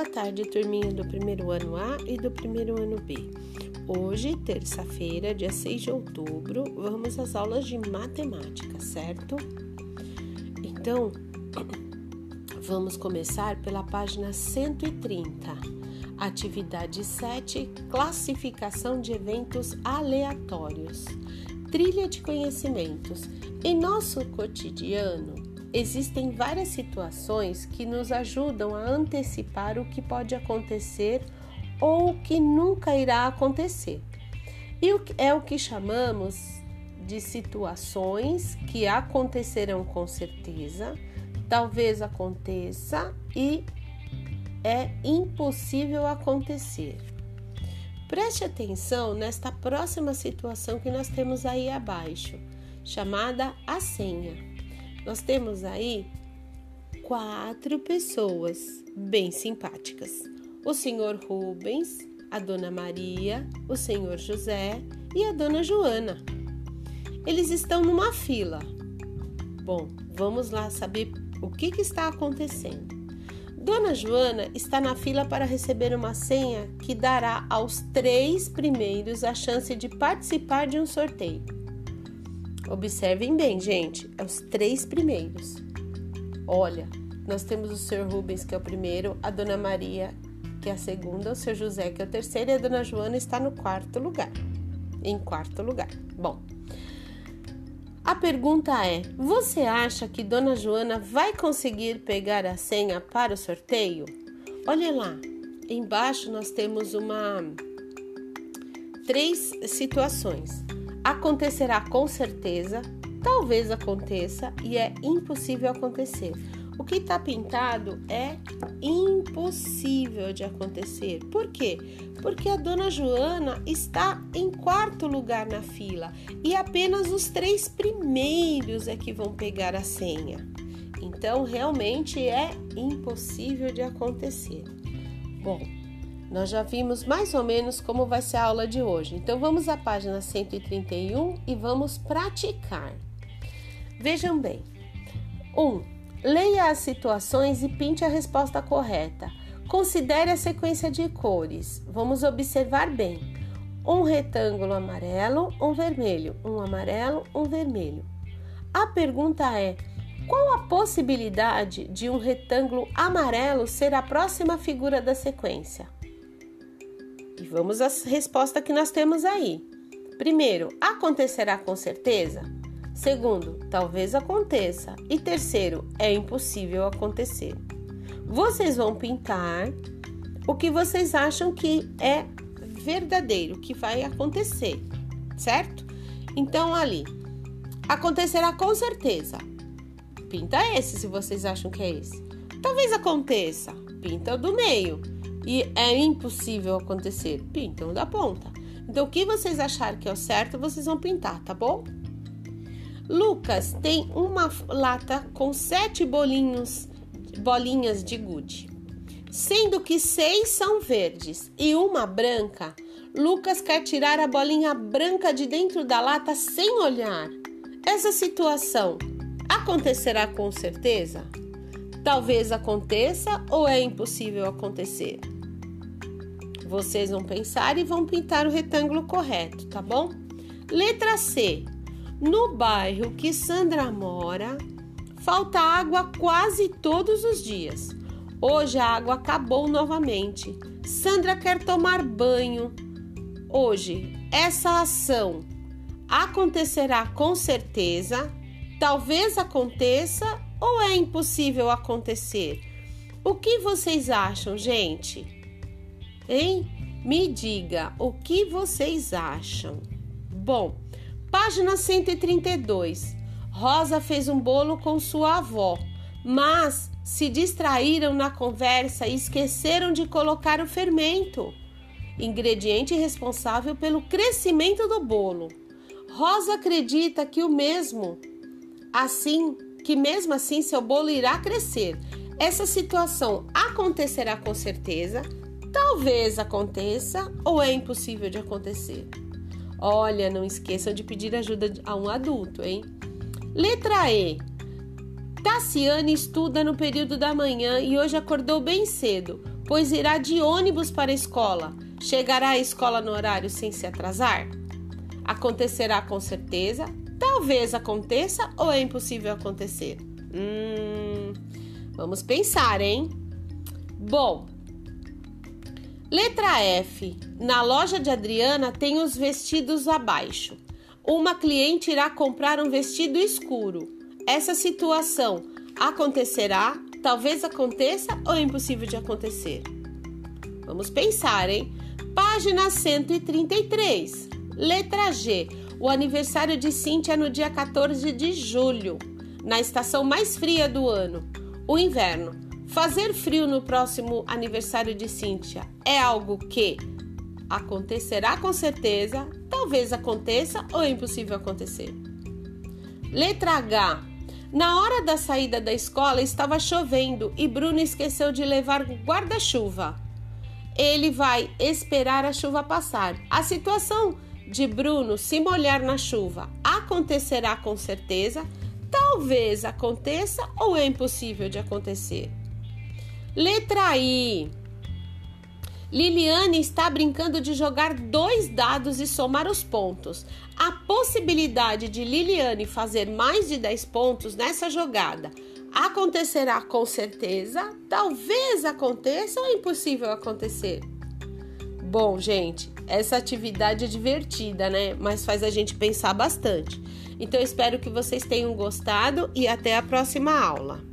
Boa tarde, turminha do primeiro ano A e do primeiro ano B. Hoje, terça-feira, dia 6 de outubro, vamos às aulas de matemática, certo? Então, vamos começar pela página 130. Atividade 7: Classificação de eventos aleatórios. Trilha de conhecimentos. Em nosso cotidiano, Existem várias situações que nos ajudam a antecipar o que pode acontecer ou o que nunca irá acontecer. E é o que chamamos de situações que acontecerão com certeza, talvez aconteça e é impossível acontecer. Preste atenção nesta próxima situação que nós temos aí abaixo, chamada a senha. Nós temos aí quatro pessoas bem simpáticas: o senhor Rubens, a dona Maria, o senhor José e a dona Joana. Eles estão numa fila. Bom, vamos lá saber o que, que está acontecendo. Dona Joana está na fila para receber uma senha que dará aos três primeiros a chance de participar de um sorteio. Observem bem, gente, é os três primeiros. Olha, nós temos o Sr. Rubens, que é o primeiro, a Dona Maria, que é a segunda, o Sr. José, que é o terceiro, e a Dona Joana está no quarto lugar. Em quarto lugar. Bom, a pergunta é: você acha que Dona Joana vai conseguir pegar a senha para o sorteio? Olha lá, embaixo nós temos uma três situações. Acontecerá com certeza, talvez aconteça e é impossível acontecer. O que está pintado é impossível de acontecer. Por quê? Porque a dona Joana está em quarto lugar na fila e apenas os três primeiros é que vão pegar a senha. Então, realmente é impossível de acontecer. Bom, nós já vimos mais ou menos como vai ser a aula de hoje. Então vamos à página 131 e vamos praticar. Vejam bem. 1. Um, leia as situações e pinte a resposta correta. Considere a sequência de cores. Vamos observar bem. Um retângulo amarelo, um vermelho, um amarelo, um vermelho. A pergunta é: qual a possibilidade de um retângulo amarelo ser a próxima figura da sequência? E vamos à resposta que nós temos aí. Primeiro, acontecerá com certeza? Segundo, talvez aconteça. E terceiro, é impossível acontecer. Vocês vão pintar o que vocês acham que é verdadeiro, que vai acontecer, certo? Então, ali, acontecerá com certeza. Pinta esse se vocês acham que é esse. Talvez aconteça. Pinta do meio e é impossível acontecer. Pintam da ponta. Então, o que vocês acharem que é o certo, vocês vão pintar, tá bom? Lucas tem uma lata com sete bolinhos, bolinhas de gude, sendo que seis são verdes e uma branca. Lucas quer tirar a bolinha branca de dentro da lata sem olhar. Essa situação acontecerá com certeza? Talvez aconteça ou é impossível acontecer? Vocês vão pensar e vão pintar o retângulo correto, tá bom? Letra C. No bairro que Sandra mora, falta água quase todos os dias. Hoje a água acabou novamente. Sandra quer tomar banho. Hoje, essa ação acontecerá com certeza, talvez aconteça ou é impossível acontecer? O que vocês acham, gente? Hein? Me diga o que vocês acham. Bom, página 132. Rosa fez um bolo com sua avó, mas se distraíram na conversa e esqueceram de colocar o fermento, ingrediente responsável pelo crescimento do bolo. Rosa acredita que o mesmo assim, que mesmo assim seu bolo irá crescer. Essa situação acontecerá com certeza Talvez aconteça ou é impossível de acontecer. Olha, não esqueçam de pedir ajuda a um adulto, hein? Letra E. Tassiane estuda no período da manhã e hoje acordou bem cedo. pois irá de ônibus para a escola. Chegará à escola no horário sem se atrasar? Acontecerá com certeza? Talvez aconteça ou é impossível acontecer? Hum, vamos pensar, hein? Bom, letra F. Na loja de Adriana tem os vestidos abaixo. Uma cliente irá comprar um vestido escuro. Essa situação acontecerá? Talvez aconteça ou é impossível de acontecer? Vamos pensar, hein? Página 133. Letra G. O aniversário de Cíntia é no dia 14 de julho, na estação mais fria do ano, o inverno. Fazer frio no próximo aniversário de Cíntia é algo que acontecerá com certeza, talvez aconteça ou é impossível acontecer. Letra H. Na hora da saída da escola estava chovendo e Bruno esqueceu de levar guarda-chuva. Ele vai esperar a chuva passar. A situação de Bruno se molhar na chuva acontecerá com certeza, talvez aconteça ou é impossível de acontecer. Letra I. Liliane está brincando de jogar dois dados e somar os pontos. A possibilidade de Liliane fazer mais de 10 pontos nessa jogada acontecerá com certeza, talvez aconteça ou é impossível acontecer. Bom, gente, essa atividade é divertida, né? Mas faz a gente pensar bastante. Então, espero que vocês tenham gostado e até a próxima aula.